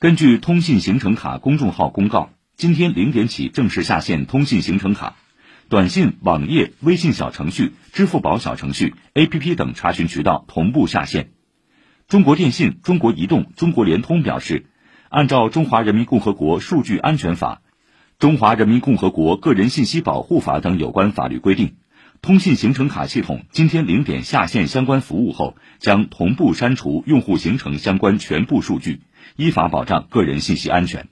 根据通信行程卡公众号公告，今天零点起正式下线通信行程卡，短信、网页、微信小程序、支付宝小程序、APP 等查询渠道同步下线。中国电信、中国移动、中国联通表示，按照《中华人民共和国数据安全法》。《中华人民共和国个人信息保护法》等有关法律规定，通信行程卡系统今天零点下线相关服务后，将同步删除用户行程相关全部数据，依法保障个人信息安全。